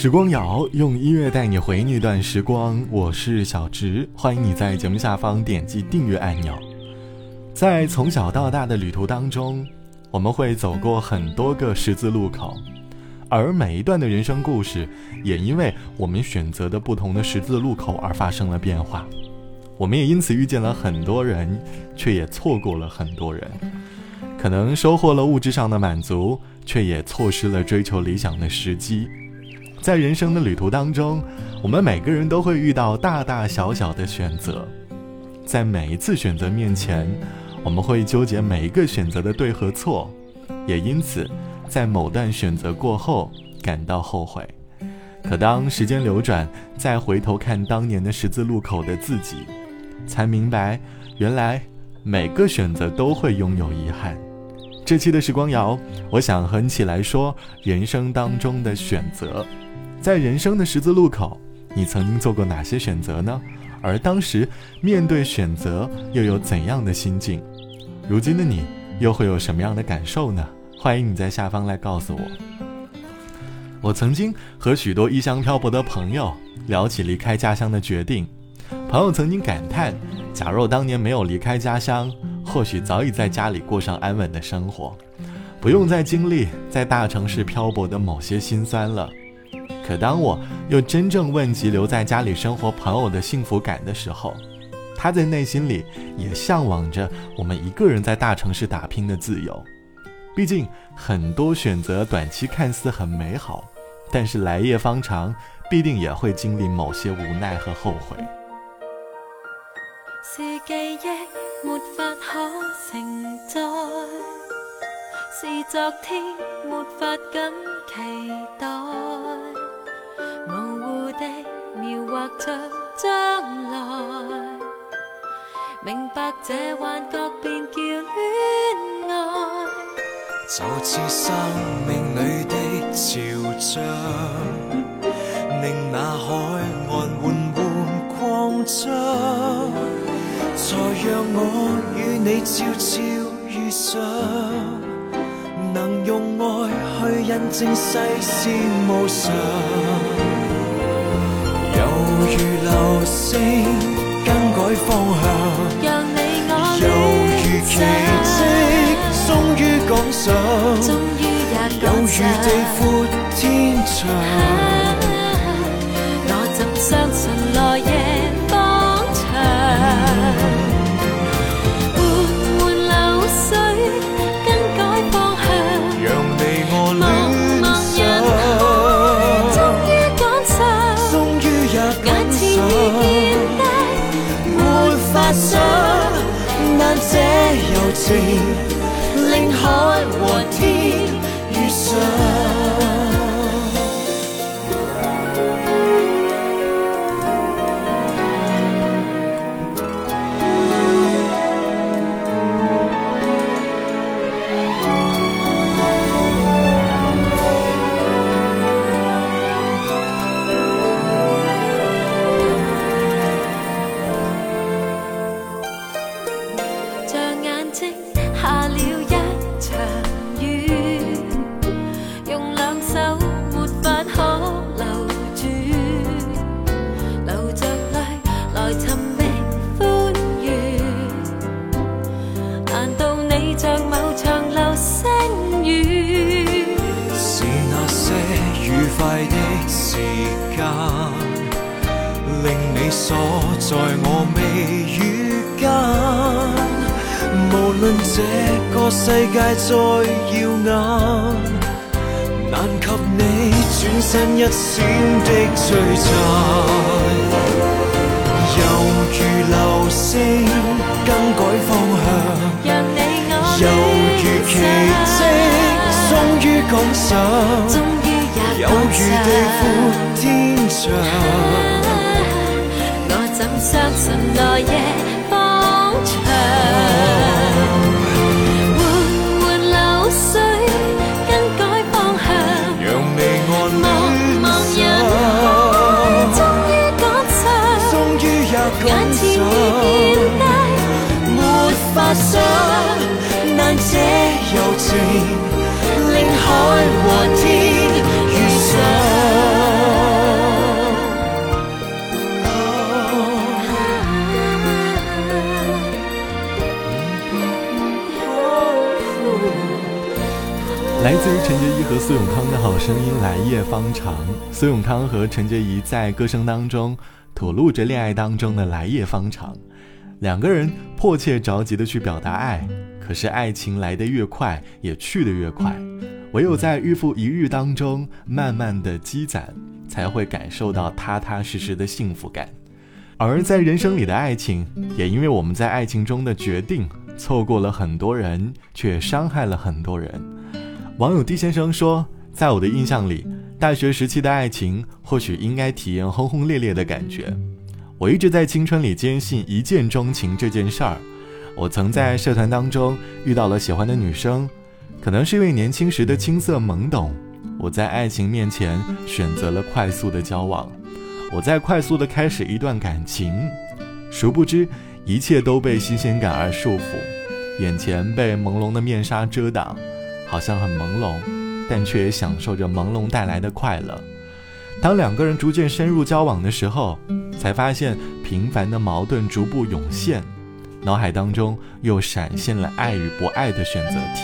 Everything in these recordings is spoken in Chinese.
时光谣用音乐带你回那段时光，我是小直，欢迎你在节目下方点击订阅按钮。在从小到大的旅途当中，我们会走过很多个十字路口，而每一段的人生故事，也因为我们选择的不同的十字路口而发生了变化。我们也因此遇见了很多人，却也错过了很多人。可能收获了物质上的满足，却也错失了追求理想的时机。在人生的旅途当中，我们每个人都会遇到大大小小的选择，在每一次选择面前，我们会纠结每一个选择的对和错，也因此，在某段选择过后感到后悔。可当时间流转，再回头看当年的十字路口的自己，才明白，原来每个选择都会拥有遗憾。这期的时光谣，我想和你一起来说人生当中的选择。在人生的十字路口，你曾经做过哪些选择呢？而当时面对选择，又有怎样的心境？如今的你又会有什么样的感受呢？欢迎你在下方来告诉我。我曾经和许多异乡漂泊的朋友聊起离开家乡的决定，朋友曾经感叹：假若当年没有离开家乡，或许早已在家里过上安稳的生活，不用再经历在大城市漂泊的某些辛酸了。可当我又真正问及留在家里生活朋友的幸福感的时候，他在内心里也向往着我们一个人在大城市打拼的自由。毕竟很多选择短期看似很美好，但是来夜方长，必定也会经历某些无奈和后悔。是记忆没法可承载，是昨天没法敢期待。描画着将来，明白这幻觉便叫恋爱。就似生命里的潮涨，令那海岸缓缓扩张，才让我与你悄悄遇上，能用爱去印证世事无常。如流星更改方向，让你我犹如奇迹，终于赶上，有如地阔天长。我怎相信海锁在我眉宇间，无论这个世界再耀眼，难及你转身一闪的璀璨。犹如流星更改方向，犹如奇迹，终于赶上，有如地阔天长。我怎相信来夜方长，缓缓流水更改方向，让你我。茫茫人海，终于赶上，终于也眼前已见低，没法想，难这柔情，令海和天陈洁仪和苏永康的好声音《来夜方长》。苏永康和陈洁仪在歌声当中吐露着恋爱当中的来夜方长，两个人迫切着急的去表达爱，可是爱情来得越快，也去得越快，唯有在日复一日当中慢慢的积攒，才会感受到踏踏实实的幸福感。而在人生里的爱情，也因为我们在爱情中的决定，错过了很多人，却伤害了很多人。网友 D 先生说，在我的印象里，大学时期的爱情或许应该体验轰轰烈烈的感觉。我一直在青春里坚信一见钟情这件事儿。我曾在社团当中遇到了喜欢的女生，可能是因为年轻时的青涩懵懂，我在爱情面前选择了快速的交往。我在快速的开始一段感情，殊不知一切都被新鲜感而束缚，眼前被朦胧的面纱遮挡，好像很朦胧，但却也享受着朦胧带来的快乐。当两个人逐渐深入交往的时候，才发现平凡的矛盾逐步涌现，脑海当中又闪现了爱与不爱的选择题。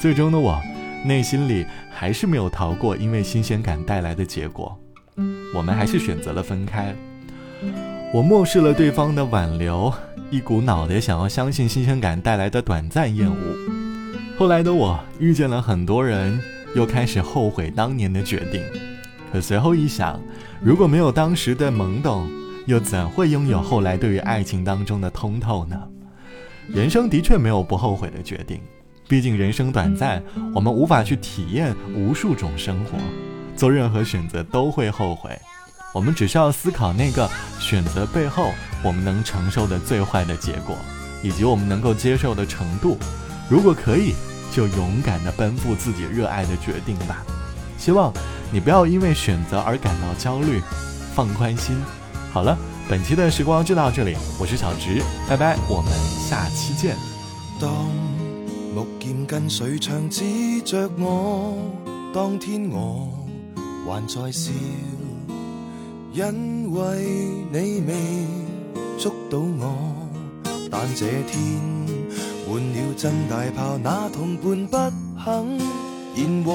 最终的我，内心里还是没有逃过因为新鲜感带来的结果。我们还是选择了分开。我漠视了对方的挽留，一股脑的想要相信新鲜感带来的短暂厌恶。后来的我遇见了很多人，又开始后悔当年的决定。可随后一想，如果没有当时的懵懂，又怎会拥有后来对于爱情当中的通透呢？人生的确没有不后悔的决定，毕竟人生短暂，我们无法去体验无数种生活。做任何选择都会后悔，我们只需要思考那个选择背后我们能承受的最坏的结果，以及我们能够接受的程度。如果可以，就勇敢地奔赴自己热爱的决定吧。希望你不要因为选择而感到焦虑，放宽心。好了，本期的时光就到这里，我是小直，拜拜，我们下期见。当木剑跟水枪指着我，当天我。还在笑，因为你未捉到我。但这天换了真大炮，那同伴不肯言和。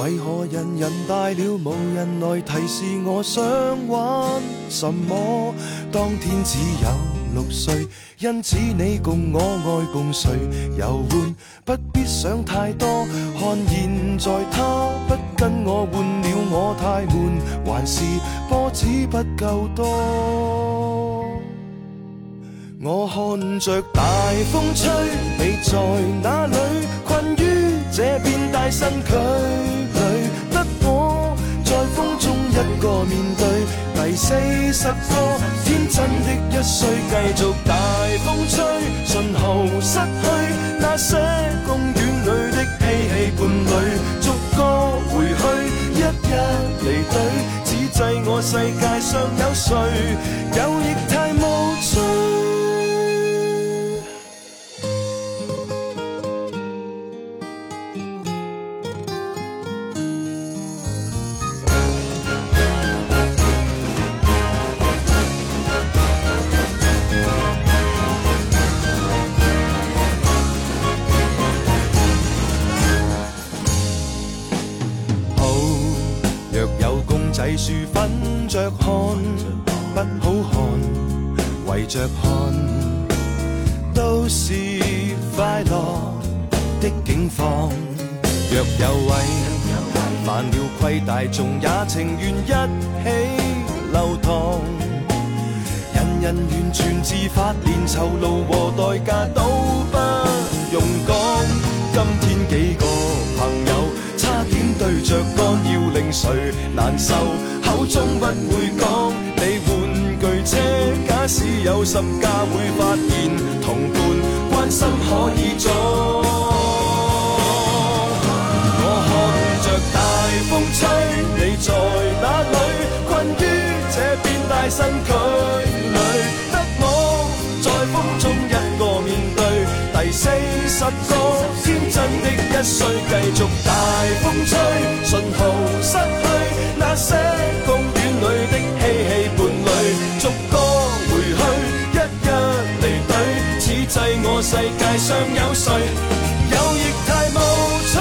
为何人人大了，无人来提示我想玩什么？当天只有。六岁，因此你共我爱共谁游玩，不必想太多。看现在他不跟我换了，我太闷，还是波子不够多。我看着大风吹，你在哪里？困于这片大身躯里，得我在风中一个面对。第四十个天真的一岁，继续大风吹，顺后失去那些公园里的嬉戏伴侣，逐个回去，一一离队，只制我世界上有谁，有亦细树粉着看，不好看，围着看，都是快乐的境况。若有位犯了规，大众也情愿一起流淌。人人完全自发，连酬劳和代价都不用讲。今天几个朋友。着干要令谁难受，口中不会讲。你玩具车，假使有十架会发现，同伴关心可以装。我看着大风吹，你在哪里？困于这片大身躯里，得我在风中一个面对第四十个天。真的一岁，继续大风吹，信号失去那些公园里的嬉戏伴侣逐个回去一一离队此际我世界上有谁有亦太无趣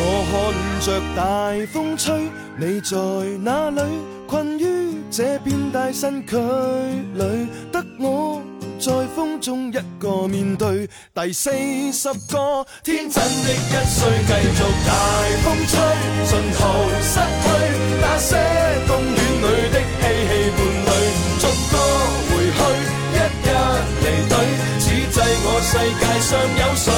我看着大风吹你在哪里？困于这片大身躯里得我在风中一个面对。第四十个天真的一岁，继续大风吹，尽头失去，那些公园里的嬉戏伴侣，逐个回去，一一离队，只制我世界上有谁？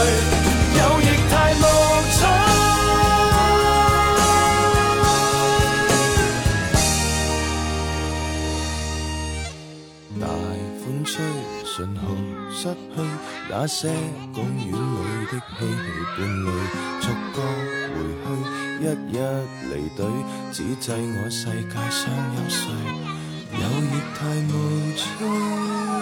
那些公园里的嬉戏伴侣，逐个回去，一一离队，只制我世界上有谁？有亦太无趣。